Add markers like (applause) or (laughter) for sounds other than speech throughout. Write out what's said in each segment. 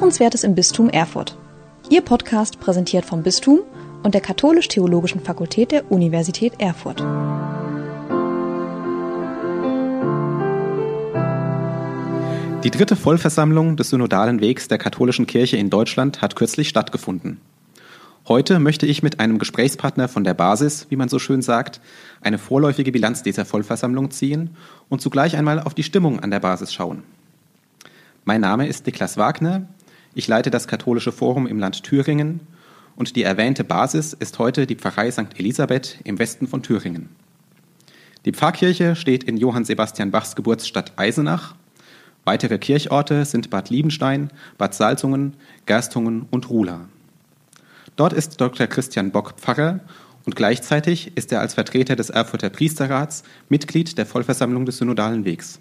Hörenswertes im Bistum Erfurt. Ihr Podcast präsentiert vom Bistum und der Katholisch-Theologischen Fakultät der Universität Erfurt. Die dritte Vollversammlung des Synodalen Wegs der katholischen Kirche in Deutschland hat kürzlich stattgefunden. Heute möchte ich mit einem Gesprächspartner von der Basis, wie man so schön sagt, eine vorläufige Bilanz dieser Vollversammlung ziehen und zugleich einmal auf die Stimmung an der Basis schauen. Mein Name ist Niklas Wagner, ich leite das Katholische Forum im Land Thüringen und die erwähnte Basis ist heute die Pfarrei St. Elisabeth im Westen von Thüringen. Die Pfarrkirche steht in Johann Sebastian Bachs Geburtsstadt Eisenach Weitere Kirchorte sind Bad Liebenstein, Bad Salzungen, Gerstungen und Ruhla. Dort ist Dr. Christian Bock Pfarrer und gleichzeitig ist er als Vertreter des Erfurter Priesterrats Mitglied der Vollversammlung des Synodalen Wegs.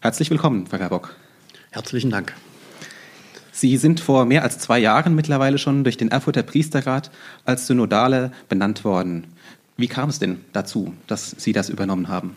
Herzlich willkommen, Pfarrer Bock. Herzlichen Dank. Sie sind vor mehr als zwei Jahren mittlerweile schon durch den Erfurter Priesterrat als Synodale benannt worden. Wie kam es denn dazu, dass Sie das übernommen haben?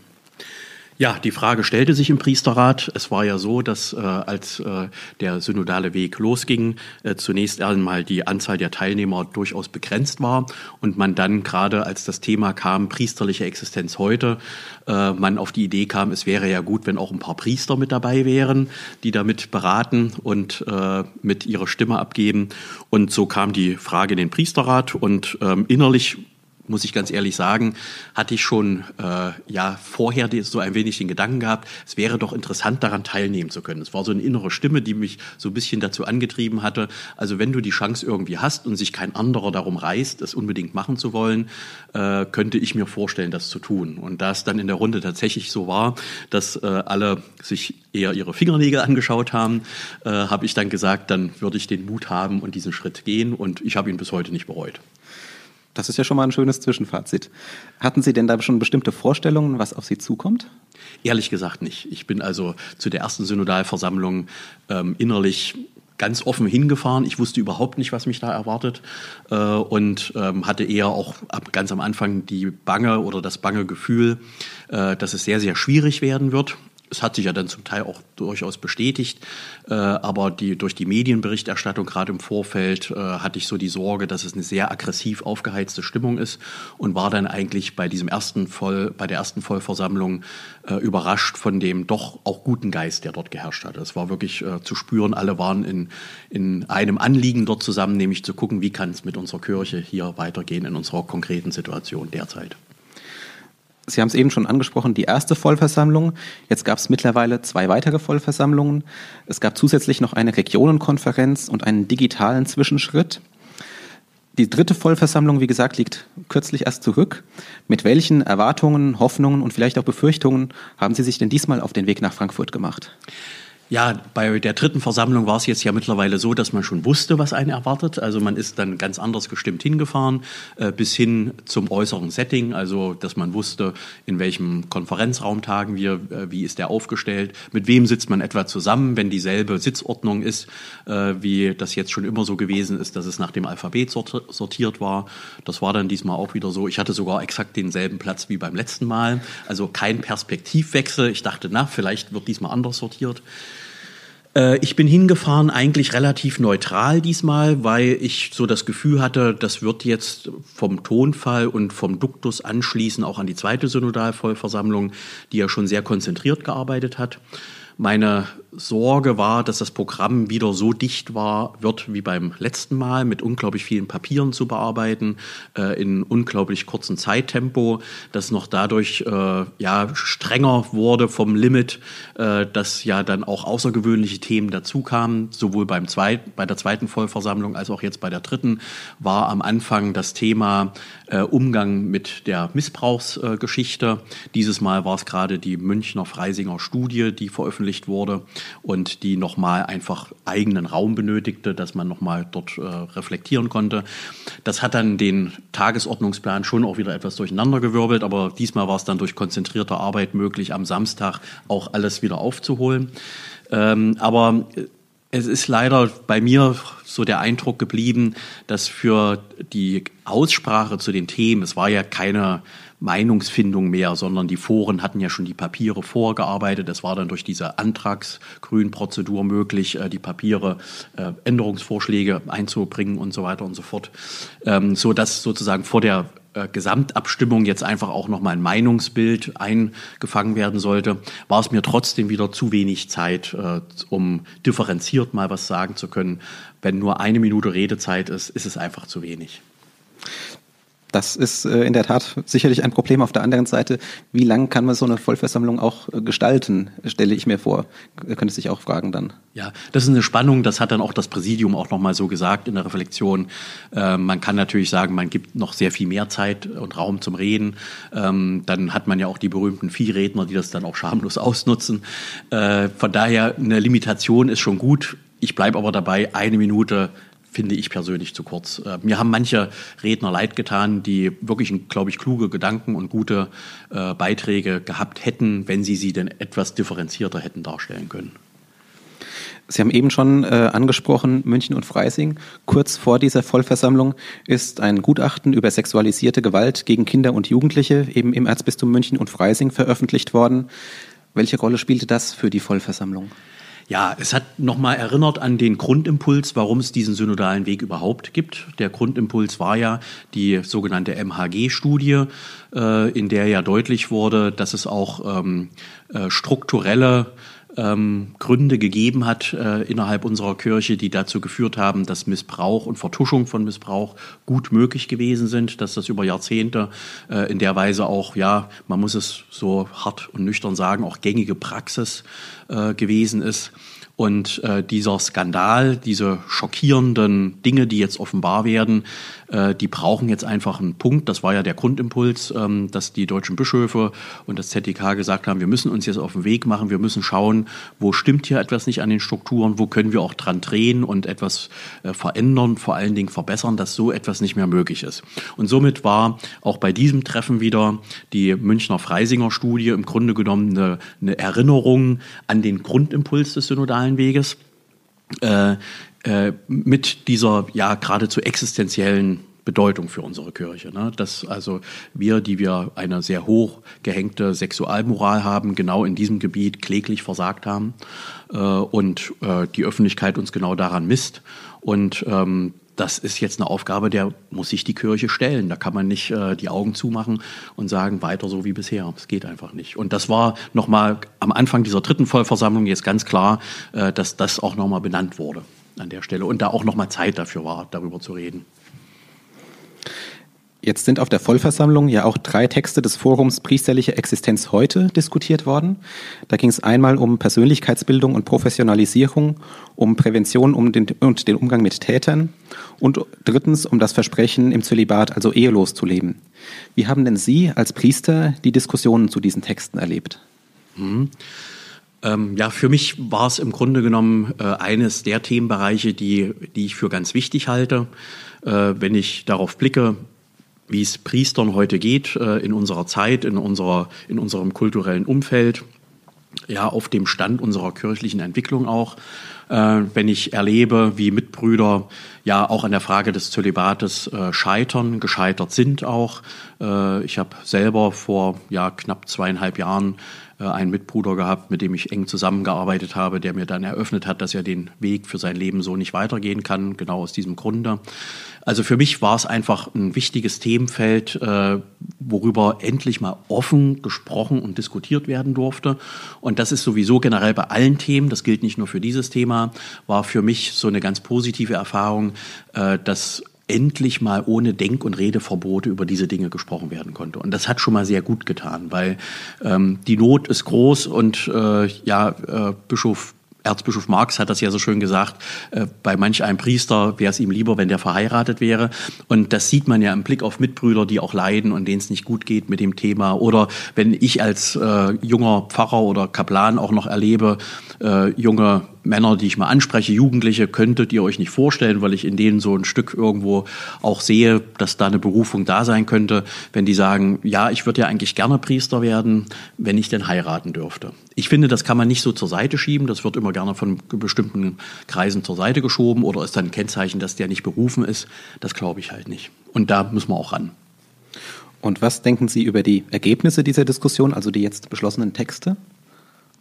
Ja, die Frage stellte sich im Priesterrat. Es war ja so, dass äh, als äh, der synodale Weg losging, äh, zunächst einmal die Anzahl der Teilnehmer durchaus begrenzt war und man dann gerade als das Thema kam, priesterliche Existenz heute, äh, man auf die Idee kam, es wäre ja gut, wenn auch ein paar Priester mit dabei wären, die damit beraten und äh, mit ihrer Stimme abgeben. Und so kam die Frage in den Priesterrat und ähm, innerlich muss ich ganz ehrlich sagen, hatte ich schon äh, ja vorher so ein wenig den Gedanken gehabt, es wäre doch interessant, daran teilnehmen zu können. Es war so eine innere Stimme, die mich so ein bisschen dazu angetrieben hatte. Also wenn du die Chance irgendwie hast und sich kein anderer darum reißt, es unbedingt machen zu wollen, äh, könnte ich mir vorstellen, das zu tun. Und da es dann in der Runde tatsächlich so war, dass äh, alle sich eher ihre Fingernägel angeschaut haben, äh, habe ich dann gesagt, dann würde ich den Mut haben und diesen Schritt gehen. Und ich habe ihn bis heute nicht bereut. Das ist ja schon mal ein schönes Zwischenfazit. Hatten Sie denn da schon bestimmte Vorstellungen, was auf Sie zukommt? Ehrlich gesagt nicht. Ich bin also zu der ersten Synodalversammlung ähm, innerlich ganz offen hingefahren. Ich wusste überhaupt nicht, was mich da erwartet äh, und ähm, hatte eher auch ab, ganz am Anfang die bange oder das bange Gefühl, äh, dass es sehr, sehr schwierig werden wird. Es hat sich ja dann zum Teil auch durchaus bestätigt, äh, aber die, durch die Medienberichterstattung gerade im Vorfeld äh, hatte ich so die Sorge, dass es eine sehr aggressiv aufgeheizte Stimmung ist und war dann eigentlich bei diesem ersten Voll, bei der ersten Vollversammlung äh, überrascht von dem doch auch guten Geist, der dort geherrscht hat. Es war wirklich äh, zu spüren, alle waren in, in einem Anliegen dort zusammen, nämlich zu gucken, wie kann es mit unserer Kirche hier weitergehen in unserer konkreten Situation derzeit. Sie haben es eben schon angesprochen, die erste Vollversammlung. Jetzt gab es mittlerweile zwei weitere Vollversammlungen. Es gab zusätzlich noch eine Regionenkonferenz und einen digitalen Zwischenschritt. Die dritte Vollversammlung, wie gesagt, liegt kürzlich erst zurück. Mit welchen Erwartungen, Hoffnungen und vielleicht auch Befürchtungen haben Sie sich denn diesmal auf den Weg nach Frankfurt gemacht? Ja, bei der dritten Versammlung war es jetzt ja mittlerweile so, dass man schon wusste, was einen erwartet. Also man ist dann ganz anders gestimmt hingefahren, äh, bis hin zum äußeren Setting, also dass man wusste, in welchem Konferenzraum tagen wir, äh, wie ist der aufgestellt, mit wem sitzt man etwa zusammen, wenn dieselbe Sitzordnung ist, äh, wie das jetzt schon immer so gewesen ist, dass es nach dem Alphabet sortiert war. Das war dann diesmal auch wieder so. Ich hatte sogar exakt denselben Platz wie beim letzten Mal, also kein Perspektivwechsel. Ich dachte, na, vielleicht wird diesmal anders sortiert. Äh, ich bin hingefahren eigentlich relativ neutral diesmal, weil ich so das Gefühl hatte, das wird jetzt vom Tonfall und vom Duktus anschließen auch an die zweite Synodalvollversammlung, die ja schon sehr konzentriert gearbeitet hat. Meine Sorge war, dass das Programm wieder so dicht war, wird wie beim letzten Mal, mit unglaublich vielen Papieren zu bearbeiten, äh, in unglaublich kurzen Zeittempo, das noch dadurch äh, ja strenger wurde vom Limit, äh, dass ja dann auch außergewöhnliche Themen dazu kamen. Sowohl beim zweit, bei der zweiten Vollversammlung als auch jetzt bei der dritten war am Anfang das Thema äh, Umgang mit der Missbrauchsgeschichte. Dieses Mal war es gerade die Münchner Freisinger Studie, die veröffentlicht wurde und die nochmal einfach eigenen Raum benötigte, dass man nochmal dort äh, reflektieren konnte. Das hat dann den Tagesordnungsplan schon auch wieder etwas durcheinandergewirbelt, aber diesmal war es dann durch konzentrierte Arbeit möglich, am Samstag auch alles wieder aufzuholen. Ähm, aber äh, es ist leider bei mir so der Eindruck geblieben, dass für die Aussprache zu den Themen, es war ja keine Meinungsfindung mehr, sondern die Foren hatten ja schon die Papiere vorgearbeitet. Es war dann durch diese Antragsgrünprozedur möglich, äh, die Papiere, äh, Änderungsvorschläge einzubringen und so weiter und so fort, ähm, so dass sozusagen vor der äh, Gesamtabstimmung jetzt einfach auch nochmal ein Meinungsbild eingefangen werden sollte, war es mir trotzdem wieder zu wenig Zeit, um differenziert mal was sagen zu können. Wenn nur eine Minute Redezeit ist, ist es einfach zu wenig. Das ist äh, in der Tat sicherlich ein Problem. Auf der anderen Seite, wie lang kann man so eine Vollversammlung auch äh, gestalten, stelle ich mir vor. Könnte sich auch fragen dann. Ja, das ist eine Spannung. Das hat dann auch das Präsidium auch nochmal so gesagt in der Reflexion. Äh, man kann natürlich sagen, man gibt noch sehr viel mehr Zeit und Raum zum Reden. Ähm, dann hat man ja auch die berühmten Viehredner, die das dann auch schamlos ausnutzen. Äh, von daher, eine Limitation ist schon gut. Ich bleibe aber dabei, eine Minute finde ich persönlich zu kurz. Äh, mir haben manche Redner leid getan, die wirklich, glaube ich, kluge Gedanken und gute äh, Beiträge gehabt hätten, wenn sie sie denn etwas differenzierter hätten darstellen können. Sie haben eben schon äh, angesprochen, München und Freising. Kurz vor dieser Vollversammlung ist ein Gutachten über sexualisierte Gewalt gegen Kinder und Jugendliche eben im Erzbistum München und Freising veröffentlicht worden. Welche Rolle spielte das für die Vollversammlung? Ja, es hat nochmal erinnert an den Grundimpuls, warum es diesen synodalen Weg überhaupt gibt. Der Grundimpuls war ja die sogenannte MHG-Studie, äh, in der ja deutlich wurde, dass es auch ähm, äh, strukturelle ähm, Gründe gegeben hat äh, innerhalb unserer Kirche, die dazu geführt haben, dass Missbrauch und Vertuschung von Missbrauch gut möglich gewesen sind, dass das über Jahrzehnte äh, in der Weise auch, ja, man muss es so hart und nüchtern sagen, auch gängige Praxis äh, gewesen ist. Und äh, dieser Skandal, diese schockierenden Dinge, die jetzt offenbar werden, äh, die brauchen jetzt einfach einen Punkt. Das war ja der Grundimpuls, ähm, dass die deutschen Bischöfe und das ZDK gesagt haben, wir müssen uns jetzt auf den Weg machen, wir müssen schauen, wo stimmt hier etwas nicht an den Strukturen, wo können wir auch dran drehen und etwas äh, verändern, vor allen Dingen verbessern, dass so etwas nicht mehr möglich ist. Und somit war auch bei diesem Treffen wieder die Münchner Freisinger Studie im Grunde genommen eine, eine Erinnerung an den Grundimpuls des synodalen Weges. Äh, äh, mit dieser ja geradezu existenziellen Bedeutung für unsere Kirche. Ne? Dass also wir, die wir eine sehr hoch gehängte Sexualmoral haben, genau in diesem Gebiet kläglich versagt haben äh, und äh, die Öffentlichkeit uns genau daran misst. Und ähm, das ist jetzt eine Aufgabe, der muss sich die Kirche stellen. Da kann man nicht äh, die Augen zumachen und sagen, weiter so wie bisher. Das geht einfach nicht. Und das war nochmal am Anfang dieser dritten Vollversammlung jetzt ganz klar, äh, dass das auch nochmal benannt wurde an der Stelle und da auch nochmal Zeit dafür war, darüber zu reden. Jetzt sind auf der Vollversammlung ja auch drei Texte des Forums Priesterliche Existenz heute diskutiert worden. Da ging es einmal um Persönlichkeitsbildung und Professionalisierung, um Prävention um den, und den Umgang mit Tätern und drittens um das Versprechen, im Zölibat, also ehelos zu leben. Wie haben denn Sie als Priester die Diskussionen zu diesen Texten erlebt? Mhm. Ähm, ja, für mich war es im Grunde genommen äh, eines der Themenbereiche, die, die ich für ganz wichtig halte. Äh, wenn ich darauf blicke, wie es Priestern heute geht äh, in unserer Zeit, in, unserer, in unserem kulturellen Umfeld, ja, auf dem Stand unserer kirchlichen Entwicklung auch. Äh, wenn ich erlebe, wie Mitbrüder ja auch an der Frage des Zölibates äh, scheitern, gescheitert sind auch. Äh, ich habe selber vor ja, knapp zweieinhalb Jahren einen Mitbruder gehabt, mit dem ich eng zusammengearbeitet habe, der mir dann eröffnet hat, dass er den Weg für sein Leben so nicht weitergehen kann, genau aus diesem Grunde. Also für mich war es einfach ein wichtiges Themenfeld, äh, worüber endlich mal offen gesprochen und diskutiert werden durfte. Und das ist sowieso generell bei allen Themen, das gilt nicht nur für dieses Thema, war für mich so eine ganz positive Erfahrung, äh, dass endlich mal ohne Denk- und Redeverbote über diese Dinge gesprochen werden konnte. Und das hat schon mal sehr gut getan, weil ähm, die Not ist groß und äh, ja, äh, Bischof Erzbischof Marx hat das ja so schön gesagt, äh, bei manch einem Priester wäre es ihm lieber, wenn der verheiratet wäre. Und das sieht man ja im Blick auf Mitbrüder, die auch leiden und denen es nicht gut geht mit dem Thema. Oder wenn ich als äh, junger Pfarrer oder Kaplan auch noch erlebe, äh, junge Männer, die ich mal anspreche, Jugendliche, könntet ihr euch nicht vorstellen, weil ich in denen so ein Stück irgendwo auch sehe, dass da eine Berufung da sein könnte, wenn die sagen, ja, ich würde ja eigentlich gerne Priester werden, wenn ich denn heiraten dürfte. Ich finde, das kann man nicht so zur Seite schieben, das wird immer gerne von bestimmten Kreisen zur Seite geschoben oder ist dann ein Kennzeichen, dass der nicht berufen ist. Das glaube ich halt nicht. Und da müssen wir auch ran. Und was denken Sie über die Ergebnisse dieser Diskussion, also die jetzt beschlossenen Texte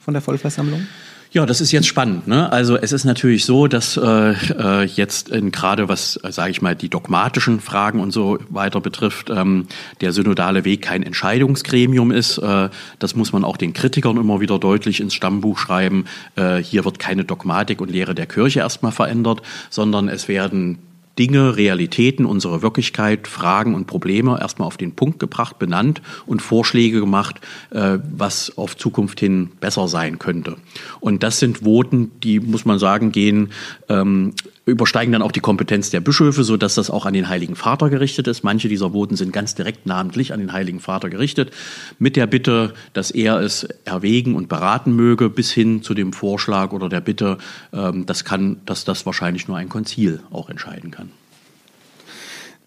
von der Vollversammlung? Ja, das ist jetzt spannend. Ne? Also es ist natürlich so, dass äh, äh jetzt gerade was, äh, sage ich mal, die dogmatischen Fragen und so weiter betrifft, ähm, der synodale Weg kein Entscheidungsgremium ist. Äh, das muss man auch den Kritikern immer wieder deutlich ins Stammbuch schreiben. Äh, hier wird keine Dogmatik und Lehre der Kirche erstmal verändert, sondern es werden Dinge, Realitäten, unsere Wirklichkeit, Fragen und Probleme erstmal auf den Punkt gebracht, benannt und Vorschläge gemacht, äh, was auf Zukunft hin besser sein könnte. Und das sind Voten, die, muss man sagen, gehen ähm, übersteigen dann auch die Kompetenz der Bischöfe, so dass das auch an den Heiligen Vater gerichtet ist. Manche dieser Voten sind ganz direkt namentlich an den Heiligen Vater gerichtet, mit der Bitte, dass er es erwägen und beraten möge, bis hin zu dem Vorschlag oder der Bitte, ähm, das kann, dass das wahrscheinlich nur ein Konzil auch entscheiden kann.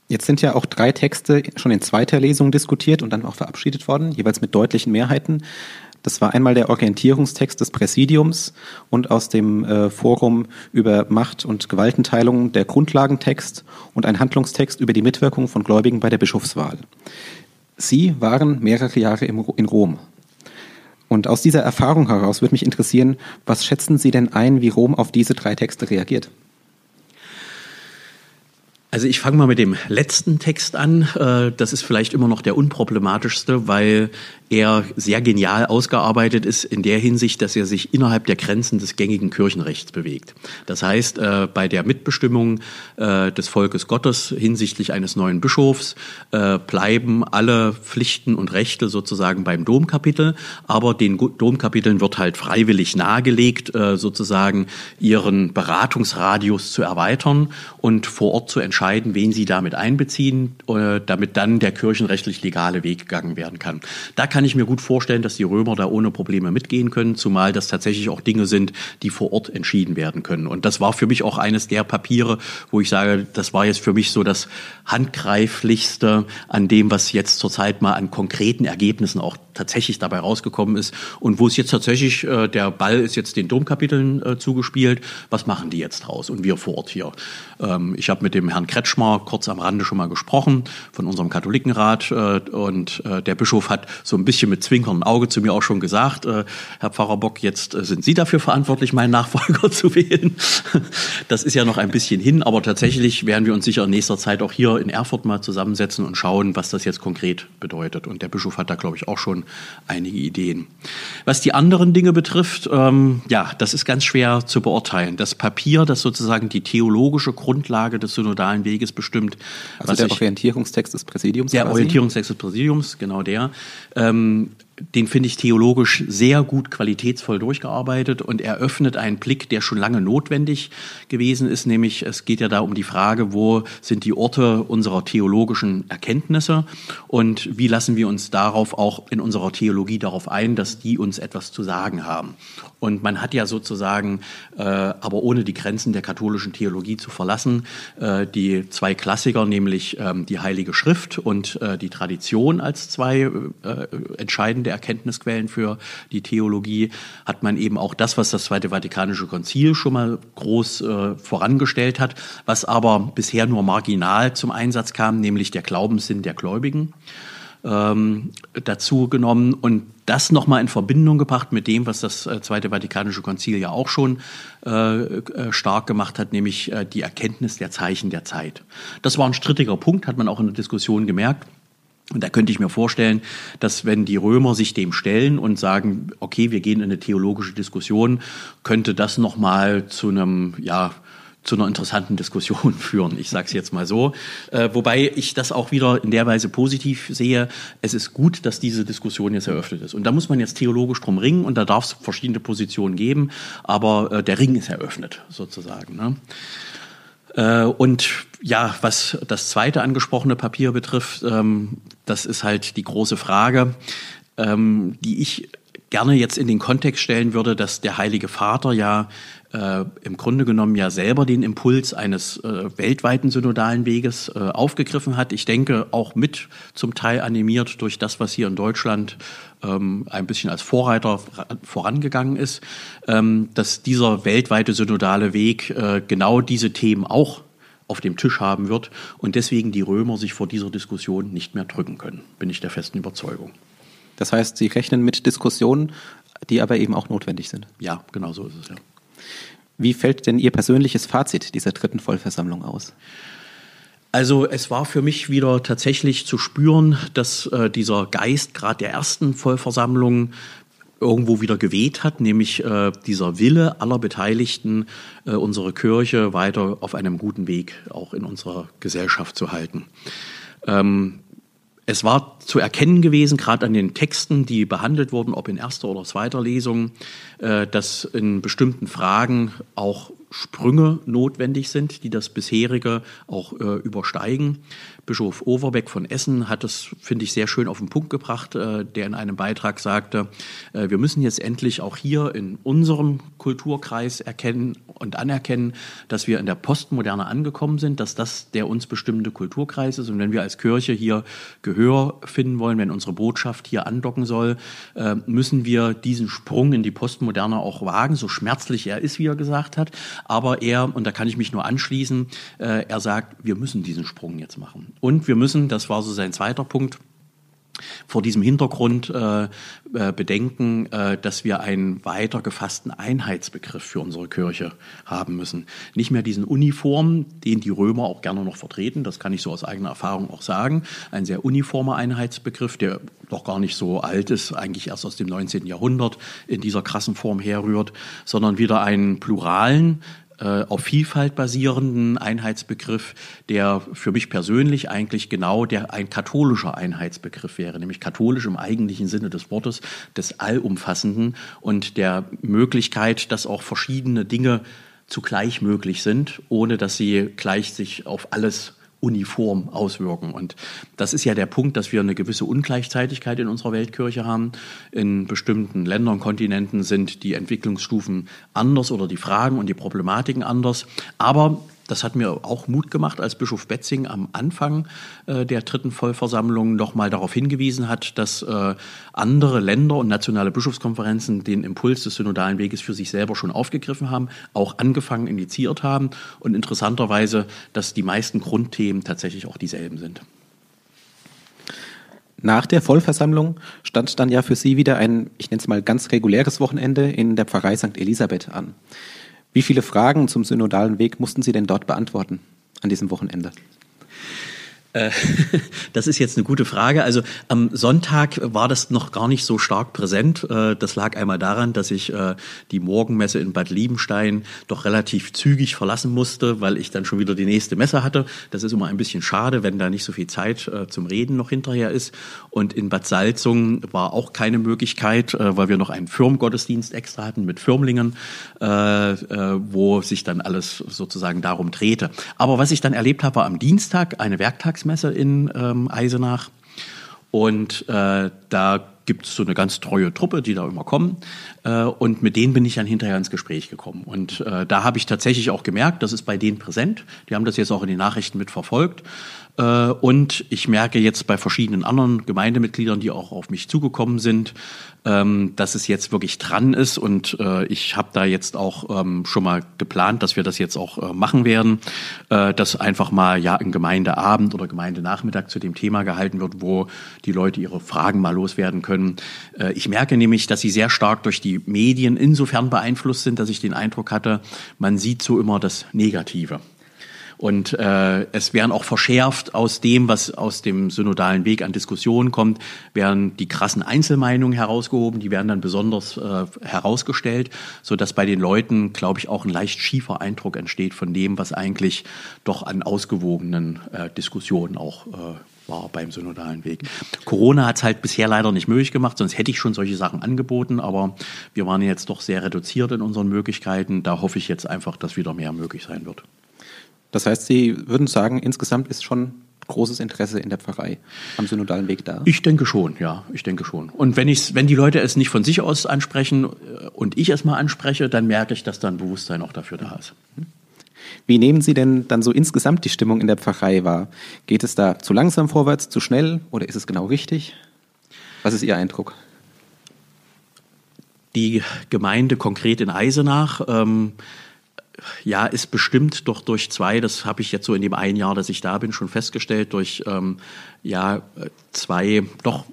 Jetzt sind ja auch drei Texte schon in zweiter Lesung diskutiert und dann auch verabschiedet worden, jeweils mit deutlichen Mehrheiten. Das war einmal der Orientierungstext des Präsidiums und aus dem äh, Forum über Macht- und Gewaltenteilung der Grundlagentext und ein Handlungstext über die Mitwirkung von Gläubigen bei der Bischofswahl. Sie waren mehrere Jahre im, in Rom. Und aus dieser Erfahrung heraus würde mich interessieren, was schätzen Sie denn ein, wie Rom auf diese drei Texte reagiert? Also ich fange mal mit dem letzten Text an. Äh, das ist vielleicht immer noch der unproblematischste, weil er sehr genial ausgearbeitet ist in der Hinsicht, dass er sich innerhalb der Grenzen des gängigen Kirchenrechts bewegt. Das heißt, äh, bei der Mitbestimmung äh, des Volkes Gottes hinsichtlich eines neuen Bischofs bleiben alle Pflichten und Rechte sozusagen beim Domkapitel, aber den Domkapiteln wird halt freiwillig nahegelegt, sozusagen ihren Beratungsradius zu erweitern und vor Ort zu entscheiden, wen sie damit einbeziehen, damit dann der kirchenrechtlich legale Weg gegangen werden kann. Da kann ich mir gut vorstellen, dass die Römer da ohne Probleme mitgehen können, zumal das tatsächlich auch Dinge sind, die vor Ort entschieden werden können. Und das war für mich auch eines der Papiere, wo ich sage, das war jetzt für mich so das handgreiflichste an dem, was jetzt zurzeit mal an konkreten Ergebnissen auch tatsächlich dabei rausgekommen ist und wo es jetzt tatsächlich, äh, der Ball ist jetzt den Domkapiteln äh, zugespielt. Was machen die jetzt draus und wir vor Ort hier? Ähm, ich habe mit dem Herrn Kretschmer kurz am Rande schon mal gesprochen von unserem Katholikenrat äh, und äh, der Bischof hat so ein bisschen mit zwinkerndem Auge zu mir auch schon gesagt, äh, Herr Pfarrer Bock, jetzt äh, sind Sie dafür verantwortlich, meinen Nachfolger (laughs) zu wählen. Das ist ja noch ein bisschen hin, aber tatsächlich werden wir uns sicher in nächster Zeit auch hier in Erfurt mal zusammensetzen und schauen, was das jetzt konkret bedeutet. Und der Bischof hat da, glaube ich, auch schon einige Ideen. Was die anderen Dinge betrifft, ähm, ja, das ist ganz schwer zu beurteilen. Das Papier, das sozusagen die theologische Grundlage des synodalen Weges bestimmt. Also der Orientierungstext des Präsidiums? Der quasi? Orientierungstext des Präsidiums, genau der. Ähm, den finde ich theologisch sehr gut qualitätsvoll durchgearbeitet und eröffnet einen Blick, der schon lange notwendig gewesen ist, nämlich es geht ja da um die Frage, wo sind die Orte unserer theologischen Erkenntnisse und wie lassen wir uns darauf auch in unserer Theologie darauf ein, dass die uns etwas zu sagen haben. Und man hat ja sozusagen, äh, aber ohne die Grenzen der katholischen Theologie zu verlassen, äh, die zwei Klassiker, nämlich ähm, die Heilige Schrift und äh, die Tradition als zwei äh, entscheidende Erkenntnisquellen für die Theologie, hat man eben auch das, was das Zweite Vatikanische Konzil schon mal groß äh, vorangestellt hat, was aber bisher nur marginal zum Einsatz kam, nämlich der Glaubenssinn der Gläubigen ähm, dazu genommen und das nochmal in Verbindung gebracht mit dem, was das äh, Zweite Vatikanische Konzil ja auch schon äh, äh, stark gemacht hat, nämlich äh, die Erkenntnis der Zeichen der Zeit. Das war ein strittiger Punkt, hat man auch in der Diskussion gemerkt. Und da könnte ich mir vorstellen, dass wenn die Römer sich dem stellen und sagen, okay, wir gehen in eine theologische Diskussion, könnte das nochmal zu einem, ja, zu einer interessanten Diskussion (laughs) führen. Ich sage es jetzt mal so. Äh, wobei ich das auch wieder in der Weise positiv sehe. Es ist gut, dass diese Diskussion jetzt eröffnet ist. Und da muss man jetzt theologisch drum ringen und da darf es verschiedene Positionen geben, aber äh, der Ring ist eröffnet sozusagen. Ne? Äh, und ja, was das zweite angesprochene Papier betrifft, ähm, das ist halt die große Frage, ähm, die ich gerne jetzt in den Kontext stellen würde, dass der Heilige Vater ja äh, im Grunde genommen ja selber den Impuls eines äh, weltweiten synodalen Weges äh, aufgegriffen hat. Ich denke auch mit zum Teil animiert durch das, was hier in Deutschland ähm, ein bisschen als Vorreiter vorangegangen ist, ähm, dass dieser weltweite synodale Weg äh, genau diese Themen auch auf dem Tisch haben wird und deswegen die Römer sich vor dieser Diskussion nicht mehr drücken können, bin ich der festen Überzeugung. Das heißt, Sie rechnen mit Diskussionen, die aber eben auch notwendig sind. Ja, genau so ist es ja. Wie fällt denn Ihr persönliches Fazit dieser dritten Vollversammlung aus? Also es war für mich wieder tatsächlich zu spüren, dass äh, dieser Geist gerade der ersten Vollversammlung irgendwo wieder geweht hat, nämlich äh, dieser Wille aller Beteiligten, äh, unsere Kirche weiter auf einem guten Weg auch in unserer Gesellschaft zu halten. Ähm, es war zu erkennen gewesen, gerade an den Texten, die behandelt wurden, ob in erster oder zweiter Lesung, äh, dass in bestimmten Fragen auch Sprünge notwendig sind, die das bisherige auch äh, übersteigen. Bischof Overbeck von Essen hat es, finde ich, sehr schön auf den Punkt gebracht, äh, der in einem Beitrag sagte, äh, wir müssen jetzt endlich auch hier in unserem Kulturkreis erkennen und anerkennen, dass wir in der Postmoderne angekommen sind, dass das der uns bestimmte Kulturkreis ist. Und wenn wir als Kirche hier Gehör finden wollen, wenn unsere Botschaft hier andocken soll, äh, müssen wir diesen Sprung in die Postmoderne auch wagen, so schmerzlich er ist, wie er gesagt hat. Aber er, und da kann ich mich nur anschließen, er sagt, wir müssen diesen Sprung jetzt machen. Und wir müssen, das war so sein zweiter Punkt, vor diesem Hintergrund äh, äh, bedenken, äh, dass wir einen weiter gefassten Einheitsbegriff für unsere Kirche haben müssen. Nicht mehr diesen Uniform, den die Römer auch gerne noch vertreten, das kann ich so aus eigener Erfahrung auch sagen. Ein sehr uniformer Einheitsbegriff, der doch gar nicht so alt ist, eigentlich erst aus dem 19. Jahrhundert in dieser krassen Form herrührt, sondern wieder einen pluralen, auf Vielfalt basierenden Einheitsbegriff, der für mich persönlich eigentlich genau der ein katholischer Einheitsbegriff wäre, nämlich katholisch im eigentlichen Sinne des Wortes, des Allumfassenden und der Möglichkeit, dass auch verschiedene Dinge zugleich möglich sind, ohne dass sie gleich sich auf alles uniform auswirken. Und das ist ja der Punkt, dass wir eine gewisse Ungleichzeitigkeit in unserer Weltkirche haben. In bestimmten Ländern, Kontinenten sind die Entwicklungsstufen anders oder die Fragen und die Problematiken anders. Aber das hat mir auch Mut gemacht, als Bischof Betzing am Anfang äh, der dritten Vollversammlung nochmal darauf hingewiesen hat, dass äh, andere Länder und nationale Bischofskonferenzen den Impuls des synodalen Weges für sich selber schon aufgegriffen haben, auch angefangen, initiiert haben und interessanterweise, dass die meisten Grundthemen tatsächlich auch dieselben sind. Nach der Vollversammlung stand dann ja für Sie wieder ein, ich nenne es mal ganz reguläres Wochenende in der Pfarrei St. Elisabeth an. Wie viele Fragen zum synodalen Weg mussten Sie denn dort beantworten an diesem Wochenende? Äh, (laughs) das ist jetzt eine gute Frage. Also am Sonntag war das noch gar nicht so stark präsent. Äh, das lag einmal daran, dass ich äh, die Morgenmesse in Bad Liebenstein doch relativ zügig verlassen musste, weil ich dann schon wieder die nächste Messe hatte. Das ist immer ein bisschen schade, wenn da nicht so viel Zeit zum Reden noch hinterher ist. Und in Bad Salzung war auch keine Möglichkeit, weil wir noch einen Firmengottesdienst extra hatten mit Firmlingen, wo sich dann alles sozusagen darum drehte. Aber was ich dann erlebt habe, war am Dienstag eine Werktags Volksmesse in ähm, Eisenach. Und äh, da gibt es so eine ganz treue Truppe, die da immer kommen. Äh, und mit denen bin ich dann hinterher ins Gespräch gekommen. Und äh, da habe ich tatsächlich auch gemerkt, das ist bei denen präsent. Die haben das jetzt auch in den Nachrichten mitverfolgt. Äh, und ich merke jetzt bei verschiedenen anderen Gemeindemitgliedern, die auch auf mich zugekommen sind, ähm, dass es jetzt wirklich dran ist. Und äh, ich habe da jetzt auch ähm, schon mal geplant, dass wir das jetzt auch äh, machen werden, dass einfach mal ja ein Gemeindeabend oder Gemeindenachmittag zu dem Thema gehalten wird, wo die Leute ihre Fragen mal loswerden können. ich merke nämlich, dass sie sehr stark durch die Medien insofern beeinflusst sind, dass ich den Eindruck hatte, man sieht so immer das Negative. Und äh, es werden auch verschärft aus dem, was aus dem synodalen Weg an Diskussionen kommt, werden die krassen Einzelmeinungen herausgehoben, die werden dann besonders äh, herausgestellt, so dass bei den Leuten, glaube ich, auch ein leicht schiefer Eindruck entsteht von dem, was eigentlich doch an ausgewogenen äh, Diskussionen auch äh, war beim synodalen Weg. Corona hat es halt bisher leider nicht möglich gemacht, sonst hätte ich schon solche Sachen angeboten, aber wir waren jetzt doch sehr reduziert in unseren Möglichkeiten. Da hoffe ich jetzt einfach, dass wieder mehr möglich sein wird. Das heißt, Sie würden sagen, insgesamt ist schon großes Interesse in der Pfarrei am synodalen Weg da? Ich denke schon, ja, ich denke schon. Und wenn ich, wenn die Leute es nicht von sich aus ansprechen äh, und ich es mal anspreche, dann merke ich, dass da ein Bewusstsein auch dafür da ist. Wie nehmen Sie denn dann so insgesamt die Stimmung in der Pfarrei wahr? Geht es da zu langsam vorwärts, zu schnell oder ist es genau richtig? Was ist Ihr Eindruck? Die Gemeinde konkret in Eisenach ähm, ja, ist bestimmt doch durch zwei, das habe ich jetzt so in dem einen Jahr, dass ich da bin, schon festgestellt, durch ähm, ja, zwei doch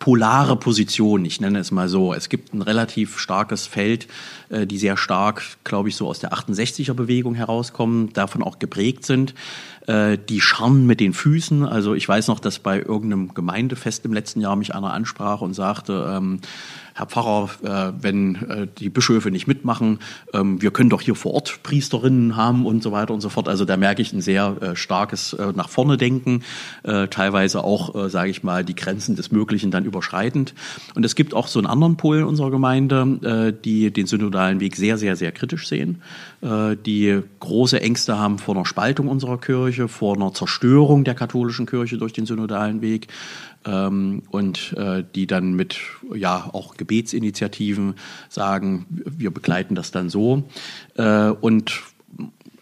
polare Positionen, ich nenne es mal so. Es gibt ein relativ starkes Feld, äh, die sehr stark, glaube ich, so aus der 68er Bewegung herauskommen, davon auch geprägt sind. Äh, die scharren mit den Füßen. Also ich weiß noch, dass bei irgendeinem Gemeindefest im letzten Jahr mich einer ansprach und sagte, ähm, Herr Pfarrer, äh, wenn äh, die Bischöfe nicht mitmachen, ähm, wir können doch hier vor Ort Priesterinnen haben und so weiter und so fort. Also da merke ich ein sehr äh, starkes äh, nach vorne denken, äh, teilweise auch, äh, sage ich mal, die Grenzen des Möglichen dann überschreitend. Und es gibt auch so einen anderen Pol unserer Gemeinde, die den synodalen Weg sehr, sehr, sehr kritisch sehen, die große Ängste haben vor einer Spaltung unserer Kirche, vor einer Zerstörung der katholischen Kirche durch den synodalen Weg ähm, und äh, die dann mit ja auch Gebetsinitiativen sagen, wir begleiten das dann so äh, und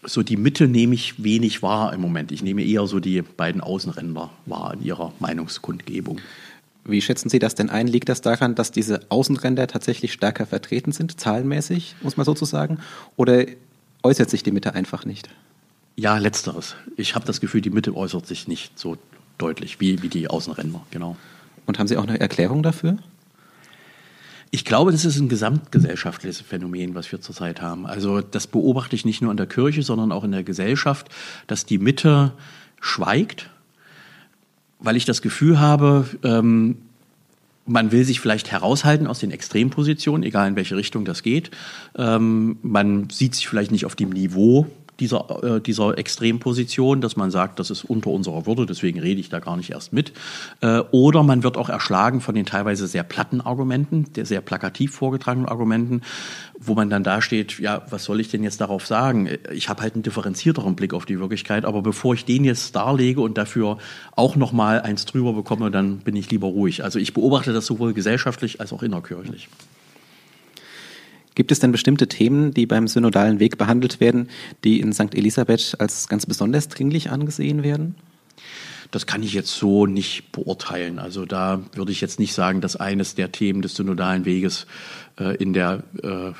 so die Mitte nehme ich wenig wahr im Moment. Ich nehme eher so die beiden Außenränder wahr in ihrer Meinungskundgebung. Wie schätzen Sie das denn ein? Liegt das daran, dass diese Außenränder tatsächlich stärker vertreten sind, zahlenmäßig, muss man sozusagen? Oder äußert sich die Mitte einfach nicht? Ja, letzteres. Ich habe das Gefühl, die Mitte äußert sich nicht so deutlich, wie, wie die Außenränder, genau. Und haben Sie auch eine Erklärung dafür? Ich glaube, das ist ein gesamtgesellschaftliches Phänomen, was wir zurzeit haben. Also das beobachte ich nicht nur in der Kirche, sondern auch in der Gesellschaft, dass die Mitte schweigt, weil ich das Gefühl habe, ähm, man will sich vielleicht heraushalten aus den Extrempositionen, egal in welche Richtung das geht. Ähm, man sieht sich vielleicht nicht auf dem Niveau dieser, äh, dieser Extremposition, dass man sagt, das ist unter unserer Würde, deswegen rede ich da gar nicht erst mit. Äh, oder man wird auch erschlagen von den teilweise sehr platten Argumenten, der sehr plakativ vorgetragenen Argumenten, wo man dann da steht, ja, was soll ich denn jetzt darauf sagen? Ich habe halt einen differenzierteren Blick auf die Wirklichkeit, aber bevor ich den jetzt darlege und dafür auch noch mal eins drüber bekomme, dann bin ich lieber ruhig. Also ich beobachte das sowohl gesellschaftlich als auch innerkirchlich. Gibt es denn bestimmte Themen, die beim synodalen Weg behandelt werden, die in St. Elisabeth als ganz besonders dringlich angesehen werden? Das kann ich jetzt so nicht beurteilen. Also da würde ich jetzt nicht sagen, dass eines der Themen des synodalen Weges äh, in der äh,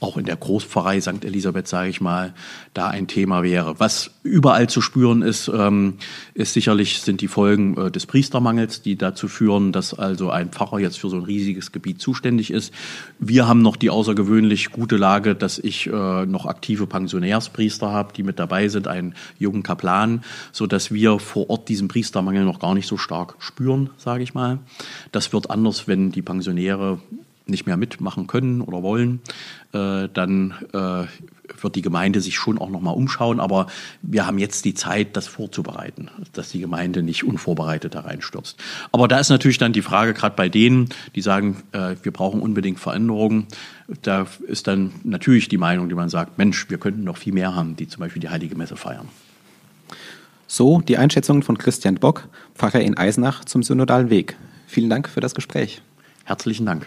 auch in der Großpfarrei St. Elisabeth, sage ich mal, da ein Thema wäre. Was überall zu spüren ist, ähm, ist sicherlich sind die Folgen äh, des Priestermangels, die dazu führen, dass also ein Pfarrer jetzt für so ein riesiges Gebiet zuständig ist. Wir haben noch die außergewöhnlich gute Lage, dass ich äh, noch aktive Pensionärspriester habe, die mit dabei sind, einen jungen Kaplan, so dass wir vor Ort diesen Priestermangel noch gar nicht so stark spüren, sage ich mal. Das wird anders, wenn die Pensionäre nicht mehr mitmachen können oder wollen, äh, dann äh, wird die Gemeinde sich schon auch nochmal umschauen. Aber wir haben jetzt die Zeit, das vorzubereiten, dass die Gemeinde nicht unvorbereitet da reinstürzt. Aber da ist natürlich dann die Frage, gerade bei denen, die sagen, äh, wir brauchen unbedingt Veränderungen, da ist dann natürlich die Meinung, die man sagt, Mensch, wir könnten noch viel mehr haben, die zum Beispiel die Heilige Messe feiern. So die Einschätzungen von Christian Bock, Pfarrer in Eisenach zum synodalen Weg. Vielen Dank für das Gespräch. Herzlichen Dank.